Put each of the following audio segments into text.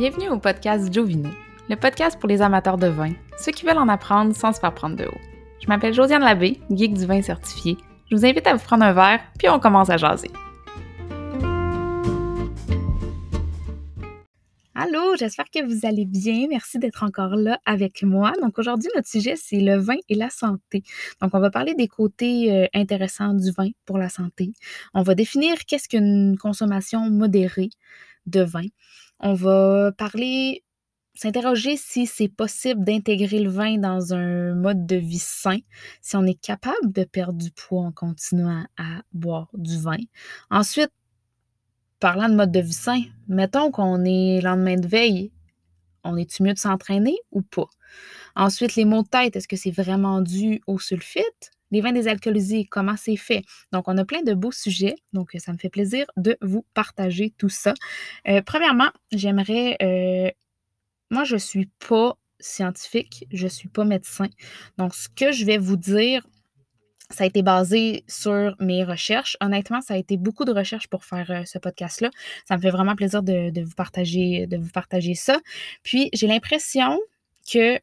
Bienvenue au podcast Jovino, le podcast pour les amateurs de vin, ceux qui veulent en apprendre sans se faire prendre de haut. Je m'appelle Josiane Labbé, geek du vin certifié. Je vous invite à vous prendre un verre, puis on commence à jaser. Allô, j'espère que vous allez bien. Merci d'être encore là avec moi. Donc aujourd'hui, notre sujet, c'est le vin et la santé. Donc on va parler des côtés euh, intéressants du vin pour la santé. On va définir qu'est-ce qu'une consommation modérée de vin. On va parler, s'interroger si c'est possible d'intégrer le vin dans un mode de vie sain, si on est capable de perdre du poids en continuant à boire du vin. Ensuite, parlant de mode de vie sain, mettons qu'on est lendemain de veille, on est-tu mieux de s'entraîner ou pas? Ensuite, les maux de tête, est-ce que c'est vraiment dû au sulfite? Les vins désalcoolisés, comment c'est fait? Donc, on a plein de beaux sujets. Donc, ça me fait plaisir de vous partager tout ça. Euh, premièrement, j'aimerais. Euh, moi, je ne suis pas scientifique, je ne suis pas médecin. Donc, ce que je vais vous dire, ça a été basé sur mes recherches. Honnêtement, ça a été beaucoup de recherches pour faire euh, ce podcast-là. Ça me fait vraiment plaisir de, vous partager, de vous partager ça. Puis, j'ai l'impression que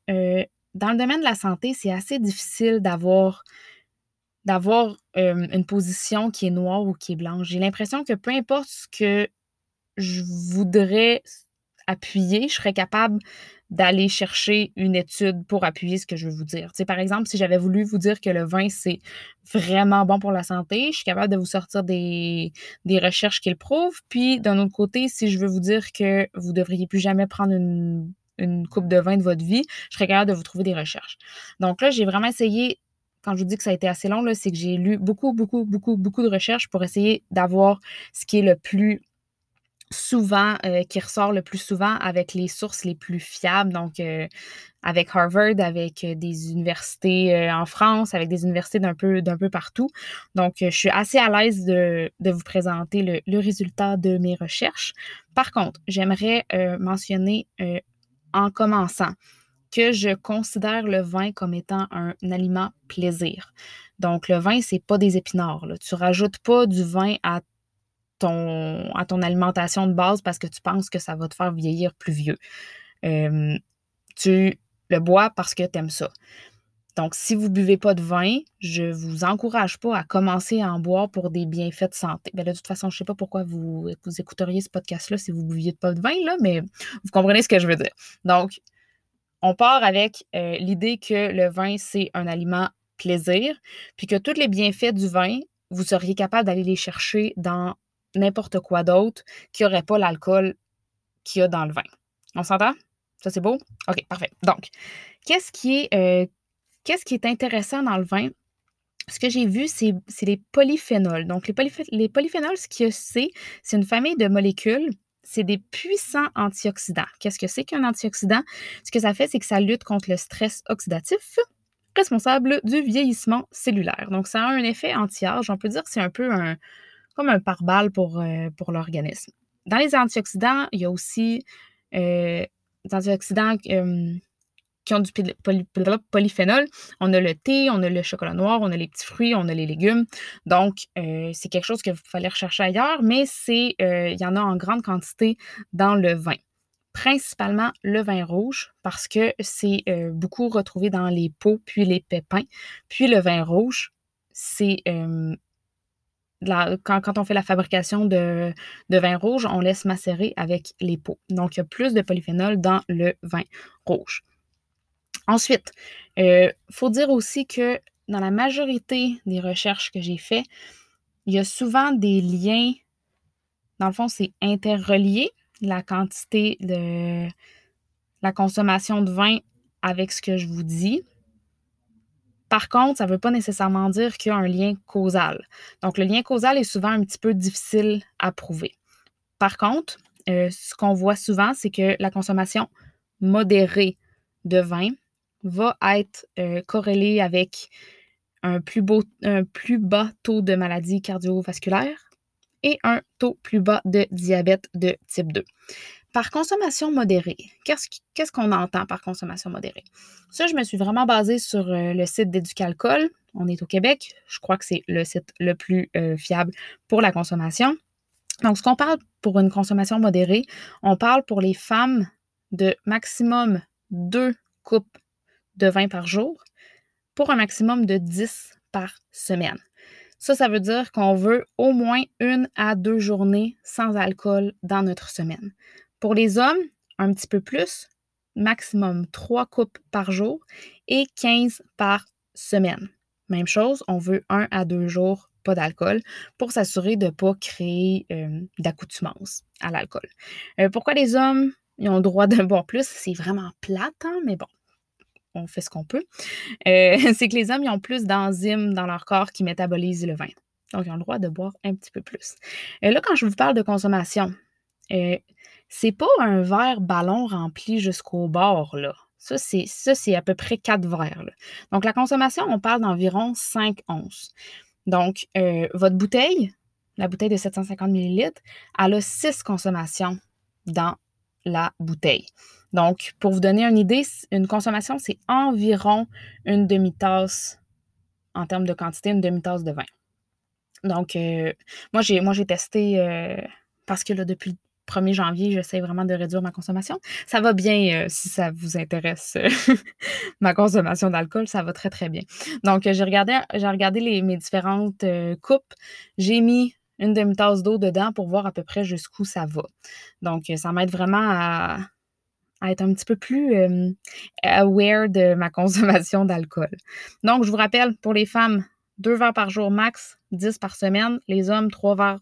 dans le domaine de la santé, c'est assez difficile d'avoir d'avoir une position qui est noire ou qui est blanche. J'ai l'impression que peu importe ce que je voudrais appuyer, je serais capable d'aller chercher une étude pour appuyer ce que je veux vous dire. Par exemple, si j'avais voulu vous dire que le vin, c'est vraiment bon pour la santé, je suis capable de vous sortir des, des recherches qui le prouvent. Puis, d'un autre côté, si je veux vous dire que vous ne devriez plus jamais prendre une, une coupe de vin de votre vie, je serais capable de vous trouver des recherches. Donc là, j'ai vraiment essayé quand je vous dis que ça a été assez long, c'est que j'ai lu beaucoup, beaucoup, beaucoup, beaucoup de recherches pour essayer d'avoir ce qui est le plus souvent, euh, qui ressort le plus souvent avec les sources les plus fiables, donc euh, avec Harvard, avec euh, des universités en France, avec des universités d'un peu, peu partout. Donc, je suis assez à l'aise de, vous présenter le, résultat de mes recherches. Par contre, j'aimerais mentionner en commençant que je considère le vin comme étant un, aliment plaisir. Donc, le vin, c'est pas des épinards. Tu rajoutes pas du vin à ton, à ton alimentation de base parce que tu penses que ça va te faire vieillir plus vieux. tu le bois parce que tu aimes ça. Donc, si vous ne buvez pas de vin, je ne vous encourage pas à commencer à en boire pour des bienfaits de santé. Bien, de toute façon, je ne sais pas pourquoi vous, vous écouteriez ce podcast-là si vous ne buviez pas de vin, mais vous comprenez ce que je veux dire. Donc, on part avec euh, l'idée que le vin, c'est un aliment plaisir, puis que tous les bienfaits du vin, vous seriez capable d'aller les chercher dans n'importe quoi d'autre qui n'aurait pas l'alcool qu'il y a dans le vin. On s'entend? Ça, c'est beau? OK, parfait. Donc, qu'est-ce qui est, euh, intéressant dans le vin? Ce que j'ai vu, c'est, les polyphénols. Donc, les, les polyphénols, ce que c'est, c'est une famille de molécules c'est des puissants antioxydants. Qu'est-ce que c'est qu'un antioxydant? Ce que ça fait, c'est que ça lutte contre le stress oxydatif responsable du vieillissement cellulaire. Donc, ça a un effet anti-âge. On peut dire que c'est un peu comme un pare-balles pour, euh, pour l'organisme. Dans les antioxydants, il y a aussi euh, des antioxydants euh, qui ont du polyphénol. On a le thé, on a le chocolat noir, on a les petits fruits, on a les légumes. Donc, euh, c'est quelque chose que vous aller rechercher ailleurs, mais c'est, euh, il y en a en grande quantité dans le vin. Principalement le vin rouge, parce que c'est euh, beaucoup retrouvé dans les pots, puis les pépins. Puis le vin rouge, c'est quand, on fait la fabrication de, de, vin rouge, on laisse macérer avec les pots. Donc, il y a plus de polyphénol dans le vin rouge. Ensuite, il euh, faut dire aussi que dans la majorité des recherches que j'ai faites, il y a souvent des liens, dans le fond, c'est interrelié, la quantité de la consommation de vin avec ce que je vous dis. Par contre, ça ne veut pas nécessairement dire qu'il y a un lien causal. Donc, le lien causal est souvent un petit peu difficile à prouver. Par contre, euh, ce qu'on voit souvent, c'est que la consommation modérée de vin va être euh, corrélé avec un plus, beau, un plus bas taux de maladies cardiovasculaires et un taux plus bas de diabète de type 2. Par consommation modérée, qu'est-ce qu'on entend par consommation modérée? Ça, je me suis vraiment basée sur euh, le site d'Éducalcool. On est au Québec. Je crois que c'est le site le plus euh, fiable pour la consommation. Donc, ce qu'on parle pour une consommation modérée, on parle pour les femmes de maximum deux coupes de vin par jour pour un maximum de 10 par semaine. Ça, ça veut dire qu'on veut au moins une à deux journées sans alcool dans notre semaine. Pour les hommes, un petit peu plus, maximum trois coupes par jour et 15 par semaine. Même chose, on veut un à deux jours pas d'alcool pour s'assurer de ne pas créer euh, d'accoutumance à l'alcool. Euh, pourquoi les hommes ont le droit de boire plus? C'est vraiment plate, hein, mais bon, on fait ce qu'on peut. Euh, c'est que les hommes ils ont plus d'enzymes dans leur corps qui métabolisent le vin. Donc, ils ont le droit de boire un petit peu plus. Et là, quand je vous parle de consommation, c'est pas un verre ballon rempli jusqu'au bord, là. Ça, c'est à peu près quatre verres. Donc, la consommation, on parle d'environ 5 onces. Donc, euh, votre bouteille, la bouteille de 750 ml, elle a 6 consommations dans la bouteille. Donc, pour vous donner une idée, une consommation, c'est environ une demi-tasse en termes de quantité, une demi-tasse de vin. Donc, euh, moi, j'ai testé euh, parce que depuis 1er janvier, j'essaie vraiment de réduire ma consommation. Ça va bien euh, si ça vous intéresse, ma consommation d'alcool, ça va très, très bien. Donc, j'ai regardé, regardé les, mes différentes coupes. J'ai mis une demi-tasse d'eau dedans pour voir à peu près jusqu'où ça va. Donc, ça m'aide vraiment à, être un petit peu plus aware de ma consommation d'alcool. Donc, je vous rappelle, pour les femmes, deux verres par jour max, 10 par semaine. Les hommes, trois verres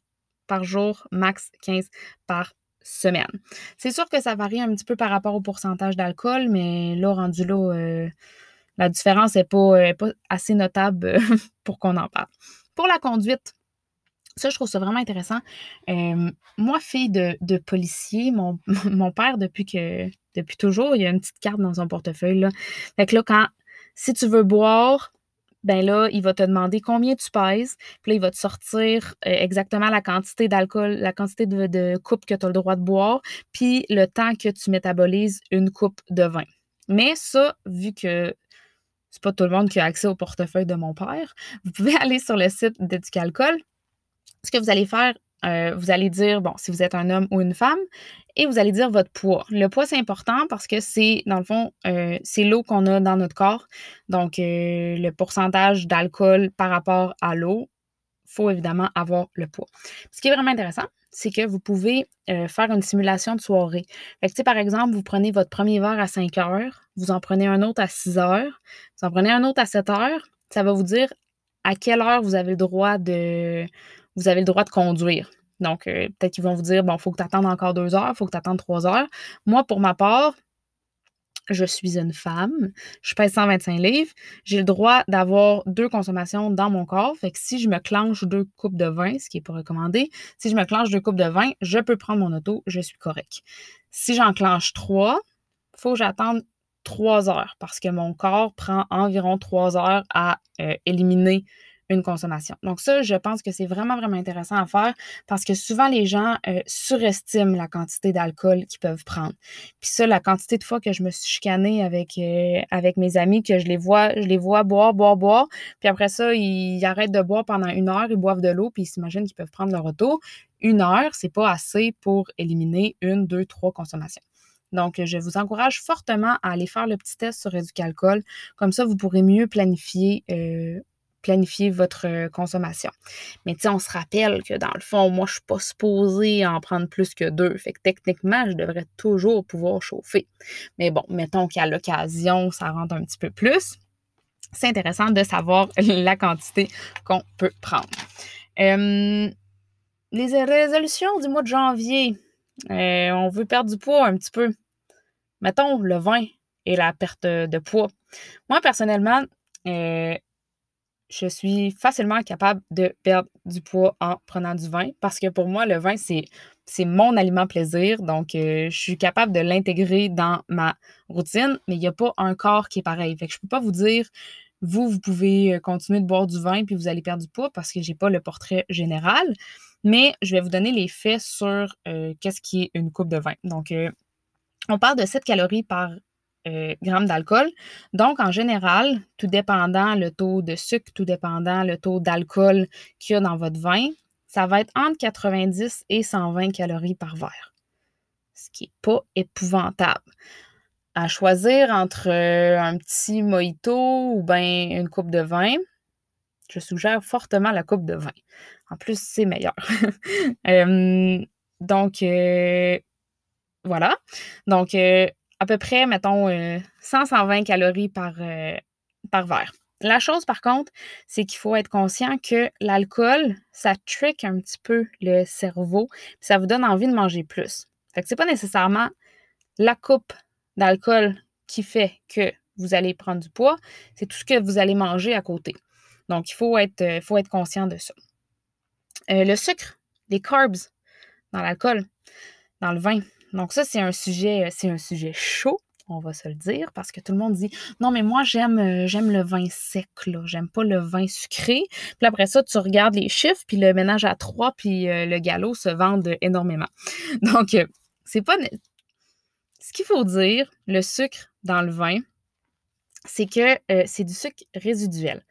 par jour, max 15 par semaine. C'est sûr que ça varie un petit peu par rapport au pourcentage d'alcool, mais là, rendu là, euh, la différence n'est pas, assez notable pour qu'on en parle. Pour la conduite, ça, je trouve ça vraiment intéressant. Moi, fille de, policier, mon, père, depuis que depuis toujours, il a une petite carte dans son portefeuille. Là. Fait que là, quand si tu veux boire, ben là, il va te demander combien tu pèses, puis là, il va te sortir euh, exactement la quantité d'alcool, la quantité de, coupe que tu as le droit de boire, puis le temps que tu métabolises une coupe de vin. Mais ça, vu que c'est pas tout le monde qui a accès au portefeuille de mon père, vous pouvez aller sur le site d'Éducalcool. Ce que vous allez faire, euh, vous allez dire, bon, si vous êtes un homme ou une femme, et vous allez dire votre poids. Le poids, c'est important parce que c'est, dans le fond, euh, c'est l'eau qu'on a dans notre corps. Donc, euh, le pourcentage d'alcool par rapport à l'eau, faut évidemment avoir le poids. Ce qui est vraiment intéressant, c'est que vous pouvez faire une simulation de soirée. Fait que, par exemple, vous prenez votre premier verre à 5 heures, vous en prenez un autre à 6 heures, vous en prenez un autre à 7 heures, ça va vous dire à quelle heure vous avez le droit de vous avez le droit de conduire. Donc, euh, peut-être qu'ils vont vous dire, bon, il faut que tu attendes encore deux heures, il faut que tu attendes trois heures. Moi, pour ma part, je suis une femme, je pèse 125 livres, j'ai le droit d'avoir deux consommations dans mon corps. Fait que si je me clenche deux coupes de vin, ce qui n'est pas recommandé, si je me clenche deux coupes de vin, je peux prendre mon auto, je suis correct. Si j'en clenche trois, il faut que j'attende trois heures parce que mon corps prend environ trois heures à euh, éliminer une consommation. Donc ça, je pense que c'est vraiment, vraiment intéressant à faire parce que souvent les gens euh, surestiment la quantité d'alcool qu'ils peuvent prendre. Puis ça, la quantité de fois que je me suis chicanée avec, euh, avec mes amis, que je les vois, je les vois boire, boire, boire, puis après ça, ils, arrêtent de boire pendant une heure, ils boivent de l'eau, puis ils s'imaginent qu'ils peuvent prendre leur auto. Une heure, c'est pas assez pour éliminer une, deux, trois consommations. Donc, je vous encourage fortement à aller faire le petit test sur Alcool. Comme ça, vous pourrez mieux planifier euh, planifier votre euh, consommation. Mais tu on se rappelle que dans le fond, moi, je suis pas supposée en prendre plus que deux. Fait que techniquement, je devrais toujours pouvoir chauffer. Mais bon, mettons qu'à l'occasion, ça rentre un petit peu plus. C'est intéressant de savoir la quantité qu'on peut prendre. les résolutions du mois de janvier, euh, on veut perdre du poids un petit peu. Mettons le vin et la perte de poids. Moi, personnellement, euh, je suis facilement capable de perdre du poids en prenant du vin parce que pour moi, le vin, c'est, mon aliment plaisir. Donc, euh, je suis capable de l'intégrer dans ma routine, mais il n'y a pas un corps qui est pareil. Fait que je ne peux pas vous dire, vous, vous pouvez euh, continuer de boire du vin puis vous allez perdre du poids parce que je n'ai pas le portrait général. Mais je vais vous donner les faits sur euh, qu'est-ce qui est une coupe de vin. Donc, on parle de 7 calories par euh, grammes d'alcool. Donc, en général, tout dépendant le taux de sucre, tout dépendant le taux d'alcool qu'il y a dans votre vin, ça va être entre 90 et 120 calories par verre, ce qui n'est pas épouvantable. À choisir entre euh, un petit mojito ou bien une coupe de vin, je suggère fortement la coupe de vin. En plus, c'est meilleur. donc, euh, voilà. Donc, à peu près, mettons, 100-120 calories par, par verre. La chose, par contre, c'est qu'il faut être conscient que l'alcool, ça trick un petit peu le cerveau, puis ça vous donne envie de manger plus. Fait que c'est pas nécessairement la coupe d'alcool qui fait que vous allez prendre du poids, c'est tout ce que vous allez manger à côté. Donc, il faut être, euh, conscient de ça. Euh, le sucre, les carbs dans l'alcool, dans le vin. Donc, ça, c'est un sujet, c'est un sujet chaud on va se le dire, parce que tout le monde dit non, mais moi, j'aime, euh, j'aime le vin sec, là. J'aime pas le vin sucré. Puis après ça, tu regardes les chiffres, puis le ménage à trois, puis euh, le galop se vendent énormément. Donc, euh, c'est pas. Ce qu'il faut dire, le sucre dans le vin, c'est que c'est du sucre résiduel.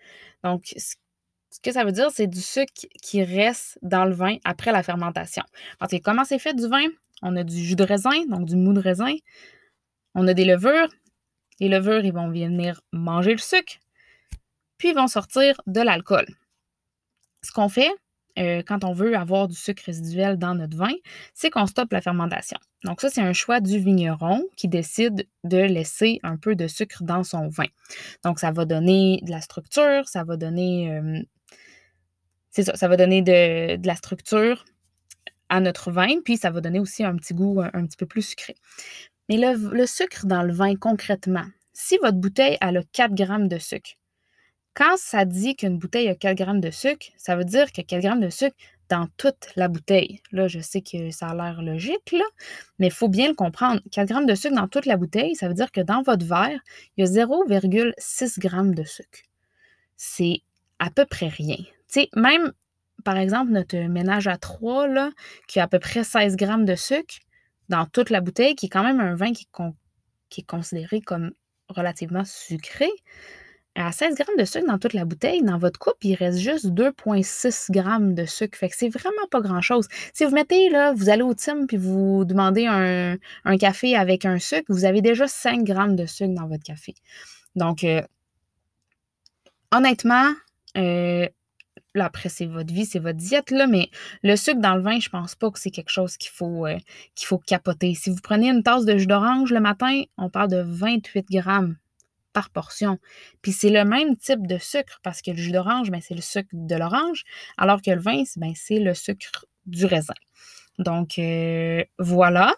Donc, ce que ça veut dire, c'est du sucre qui reste dans le vin après la fermentation. Parce que comment c'est fait du vin? On a du jus de raisin, donc du mou de raisin. On a des levures. Les levures, ils vont venir manger le sucre, puis ils vont sortir de l'alcool. Ce qu'on fait euh, quand on veut avoir du sucre résiduel dans notre vin, c'est qu'on stoppe la fermentation. Donc ça, c'est un choix du vigneron qui décide de laisser un peu de sucre dans son vin. Donc ça va donner de la structure, ça va donner... Euh, c'est ça, ça va donner de, la structure à notre vin, puis ça va donner aussi un petit goût un petit peu plus sucré. Mais le, sucre dans le vin, concrètement, si votre bouteille a le 4 grammes de sucre, quand ça dit qu'une bouteille a 4 grammes de sucre, ça veut dire a 4 grammes de sucre dans toute la bouteille. Là, je sais que ça a l'air logique, mais il faut bien le comprendre. 4 grammes de sucre dans toute la bouteille, ça veut dire que dans votre verre, il y a 0,6 grammes de sucre. C'est à peu près rien. Tu sais, même, par exemple, notre ménage à 3, là, qui a à peu près 16 grammes de sucre, dans toute la bouteille, qui est quand même un vin qui, est considéré comme relativement sucré. À 16 grammes de sucre dans toute la bouteille, dans votre coupe, il reste juste 2,6 grammes de sucre. Fait que c'est vraiment pas grand-chose. Si vous mettez, là, vous allez au team puis vous demandez un, café avec un sucre, vous avez déjà 5 grammes de sucre dans votre café. Donc, euh, honnêtement, euh, Après, c'est votre vie, c'est votre diète, là, mais le sucre dans le vin, je pense pas que c'est quelque chose qu'il faut, euh, qu'il faut capoter. Si vous prenez une tasse de jus d'orange le matin, on parle de 28 grammes par portion. Puis c'est le même type de sucre parce que le jus d'orange, ben, c'est le sucre de l'orange, alors que le vin, ben, c'est le sucre du raisin. Donc, euh, voilà.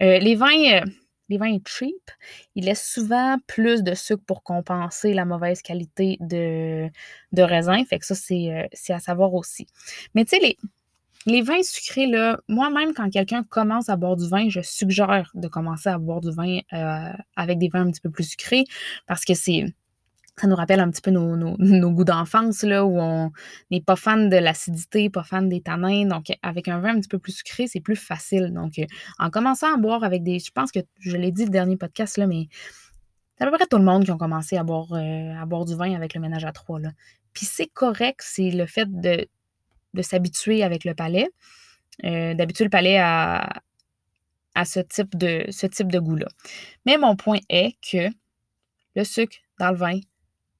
Euh, les vins les vins cheap, ils laissent souvent plus de sucre pour compenser la mauvaise qualité de, de raisin. Fait que ça, euh, c'est, à savoir aussi. Mais tu sais, les, les vins sucrés, là, moi-même, quand quelqu'un commence à boire du vin, je suggère de commencer à boire du vin euh, avec des vins un petit peu plus sucrés parce que c'est ça nous rappelle un petit peu nos, goûts d'enfance, là, où on n'est pas fan de l'acidité, pas fan des tanins. Donc, avec un vin un petit peu plus sucré, c'est plus facile. Donc, euh, en commençant à boire avec des. Je pense que je l'ai dit le dernier podcast, là, mais c'est à peu près tout le monde qui a commencé à boire, euh, à boire du vin avec le ménage à trois. Là. Puis c'est correct, c'est le fait de, s'habituer avec le palais, euh, d'habituer le palais à, à ce type de, ce type de goût-là. Mais mon point est que le sucre dans le vin,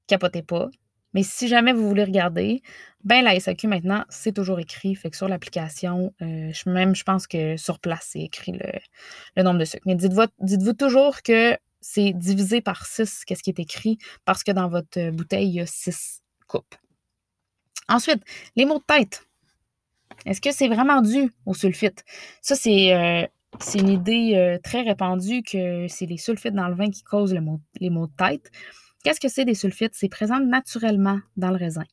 capotez pas. Mais si jamais vous voulez regarder, ben la SAQ maintenant, c'est toujours écrit. Fait que sur l'application, euh, même je pense que sur place, c'est écrit le, nombre de sucres. Mais dites-vous dites toujours que c'est divisé par 6, qu'est-ce qui est écrit, parce que dans votre bouteille, il y a 6 coupes. Ensuite, les mots de tête. Est-ce que c'est vraiment dû au sulfite? Ça, c'est euh, une idée euh, très répandue que c'est les sulfites dans le vin qui causent les maux de tête. Qu'est-ce que c'est des sulfites? C'est présent naturellement dans le raisin.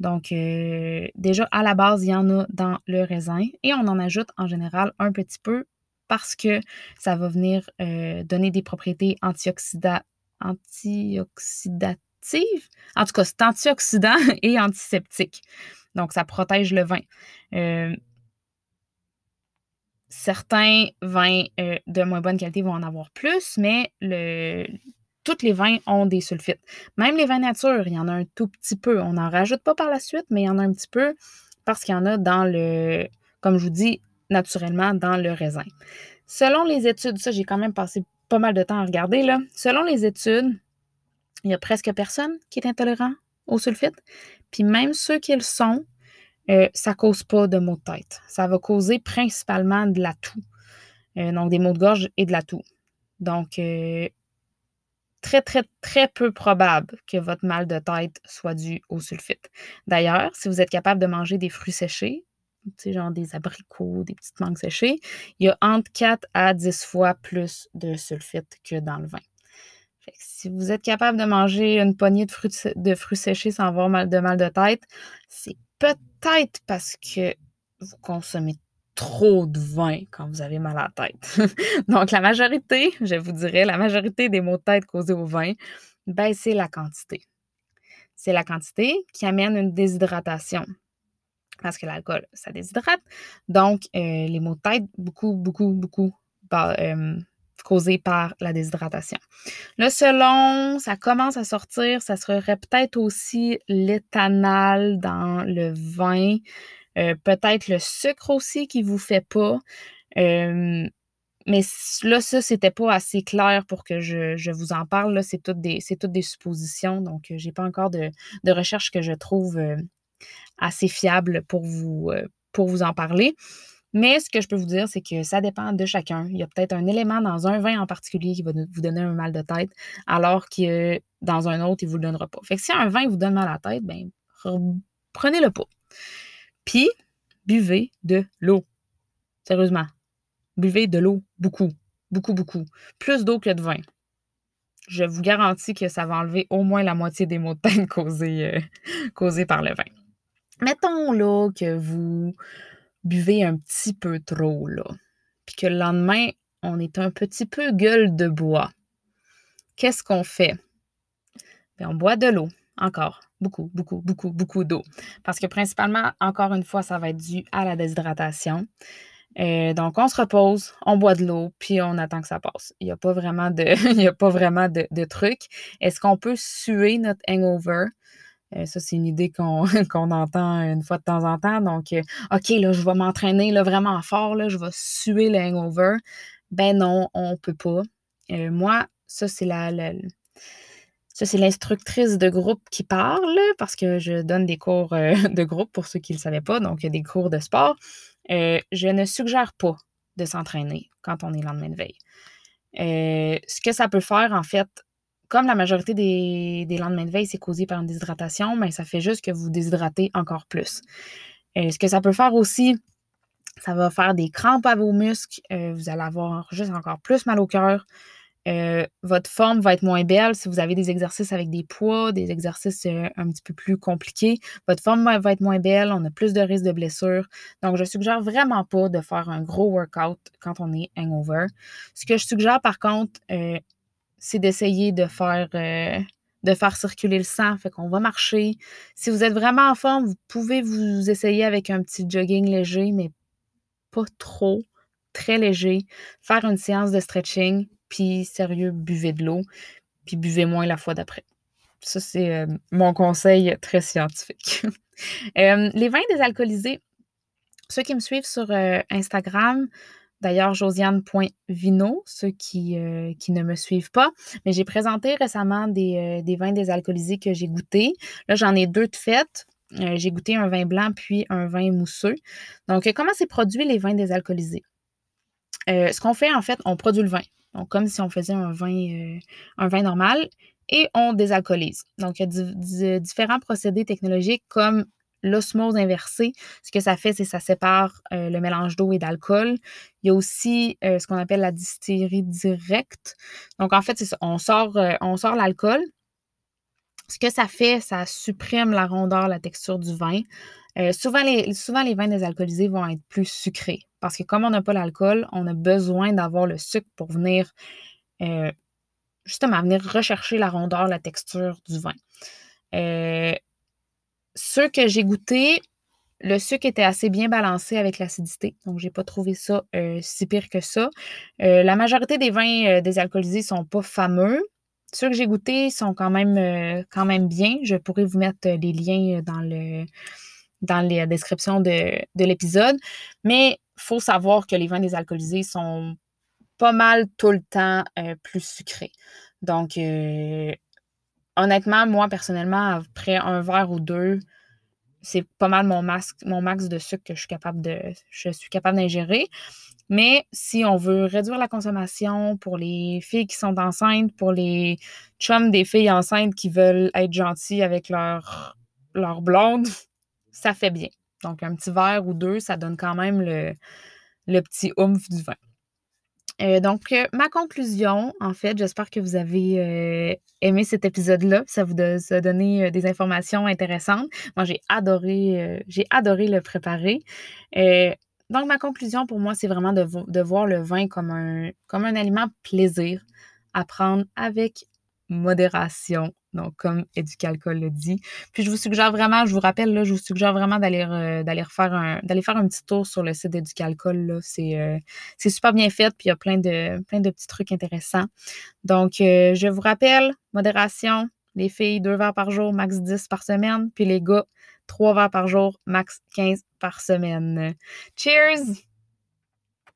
Donc, euh, déjà, à la base, il y en a dans le raisin et on en ajoute en général un petit peu parce que ça va venir euh, donner des propriétés antioxydatives. En tout cas, c'est antioxydant et antiseptique. Donc, ça protège le vin. Euh, certains vins de moins bonne qualité vont en avoir plus, mais le, tous les vins ont des sulfites. Même les vins nature, il y en a un tout petit peu. On n'en rajoute pas par la suite, mais il y en a un petit peu parce qu'il y en a dans le, comme je vous dis, naturellement dans le raisin. Selon les études, ça j'ai quand même passé pas mal de temps à regarder, là. Selon les études, il y a presque personne qui est intolérant au sulfite. Puis même ceux qui le sont, euh, ça ne cause pas de maux de tête. Ça va causer principalement de la toux. Euh, donc des maux de gorge et de la toux. Donc, euh, très, très, très peu probable que votre mal de tête soit dû au sulfite. D'ailleurs, si vous êtes capable de manger des fruits séchés, genre des abricots, des petites mangues séchées, il y a entre 4 à 10 fois plus de sulfite que dans le vin. si vous êtes capable de manger une poignée de fruits, de fruits séchés sans avoir mal de mal de tête, c'est peut-être parce que vous consommez trop de vin quand vous avez mal à la tête. Donc, la majorité, je vous dirais, la majorité des maux de tête causés au vin, ben, c'est la quantité. C'est la quantité qui amène une déshydratation. Parce que l'alcool, ça déshydrate. Donc, euh, les maux de tête, beaucoup, beaucoup, beaucoup euh, causés par la déshydratation. Là, selon, ça commence à sortir, ça serait peut-être aussi l'éthanol dans le vin. Euh, peut-être le sucre aussi qui vous fait pas. Euh, mais là, ça, c'était pas assez clair pour que je, vous en parle. C'est toutes, des, toutes des suppositions. Donc, euh, je n'ai pas encore de, de, recherche que je trouve assez fiable pour vous, pour vous en parler. Mais ce que je peux vous dire, c'est que ça dépend de chacun. Il y a peut-être un élément dans un vin en particulier qui va vous donner un mal de tête, alors que dans un autre, il ne vous le donnera pas. Fait que si un vin vous donne mal à la tête, ben, prenez-le pas. Puis, buvez de l'eau. Sérieusement. Buvez de l'eau beaucoup, beaucoup, beaucoup. Plus d'eau que de vin. Je vous garantis que ça va enlever au moins la moitié des maux de tête causés, euh, causés par le vin. Mettons là que vous buvez un petit peu trop, là, puis que le lendemain, on est un petit peu gueule de bois. Qu'est-ce qu'on fait? Bien, on boit de l'eau, encore beaucoup, beaucoup, beaucoup, beaucoup d'eau. Parce que principalement, encore une fois, ça va être dû à la déshydratation. Euh, donc, on se repose, on boit de l'eau, puis on attend que ça passe. Il n'y a pas vraiment de, de, truc. Est-ce qu'on peut suer notre hangover? Euh, ça, c'est une idée qu'on entend une fois de temps en temps. Donc, euh, OK, là, je vais m'entraîner vraiment fort, là, je vais suer le hangover. Ben non, on ne peut pas. moi, ça, c'est la, ça, c'est l'instructrice de groupe qui parle parce que je donne des cours euh, de groupe pour ceux qui ne le savaient pas, donc des cours de sport. Euh, je ne suggère pas de s'entraîner quand on est lendemain de veille. Euh, ce que ça peut faire, en fait, comme la majorité des, lendemains de veille, c'est causé par une déshydratation, mais ça fait juste que vous déshydratez encore plus. ce que ça peut faire aussi, ça va faire des crampes à vos muscles, vous allez avoir juste encore plus mal au cœur, euh, votre forme va être moins belle si vous avez des exercices avec des poids, des exercices euh, un petit peu plus compliqués. Votre forme va être moins belle, on a plus de risques de blessures. Donc, je suggère vraiment pas de faire un gros workout quand on est hangover. Ce que je suggère par contre, euh, c'est d'essayer de faire de faire circuler le sang. Fait qu'on va marcher. Si vous êtes vraiment en forme, vous pouvez vous essayer avec un petit jogging léger, mais pas trop, très léger. Faire une séance de stretching puis sérieux, buvez de l'eau, puis buvez moins la fois d'après. Ça, c'est euh, mon conseil très scientifique. Euh, les vins désalcoolisés, ceux qui me suivent sur euh, Instagram, d'ailleurs josiane.vino, ceux qui, ne me suivent pas, mais j'ai présenté récemment des, vins désalcoolisés que j'ai goûtés. Là, j'en ai deux de fête. j'ai goûté un vin blanc puis un vin mousseux. Donc, comment c'est produit les vins désalcoolisés? ce qu'on fait, en fait, on produit le vin. Donc, comme si on faisait un vin, euh, un vin normal, et on désalcoolise. Donc, il y a différents procédés technologiques comme l'osmose inversée. Ce que ça fait, c'est que ça sépare euh, le mélange d'eau et d'alcool. Il y a aussi euh, ce qu'on appelle la distillerie directe. Donc, en fait, c'est ça. On sort, on sort l'alcool. Ce que ça fait, ça supprime la rondeur, la texture du vin. Souvent, les, souvent, les vins désalcoolisés vont être plus sucrés. Parce que comme on n'a pas l'alcool, on a besoin d'avoir le sucre pour venir euh, justement venir rechercher la rondeur, la texture du vin. Euh, ceux que j'ai goûtés, le sucre était assez bien balancé avec l'acidité, donc j'ai pas trouvé ça euh, si pire que ça. la majorité des vins désalcoolisés sont pas fameux. Ceux que j'ai goûtés sont quand même, quand même bien. Je pourrais vous mettre les liens dans le, dans la description de, l'épisode. Mais il faut savoir que les vins désalcoolisés sont pas mal tout le temps plus sucrés. Donc, honnêtement, moi, personnellement, après un verre ou deux, c'est pas mal mon, mon max de sucre que je suis capable de je suis capable d'ingérer. Mais si on veut réduire la consommation pour les filles qui sont enceintes, pour les chums des filles enceintes qui veulent être gentilles avec leur, leur blonde, ça fait bien. Donc, un petit verre ou deux, ça donne quand même le, le petit oomph du vin. Euh, donc, euh, ma conclusion, en fait, j'espère que vous avez euh, aimé cet épisode-là. Ça vous a donné des informations intéressantes. Moi, j'ai adoré, j'ai adoré le préparer. donc, ma conclusion pour moi, c'est vraiment de, de, voir le vin comme un, comme un aliment plaisir à prendre avec modération donc, comme Educalcool le dit. Puis, je vous suggère vraiment, je vous rappelle, là, je vous suggère vraiment d'aller faire un faire un petit tour sur le site d'Educalcool. Euh, c'est super bien fait, puis il y a plein de, plein de petits trucs intéressants. Donc, euh, je vous rappelle, modération, les filles, deux verres par jour, max 10 par semaine, puis les gars, trois verres par jour, max 15 par semaine. Cheers!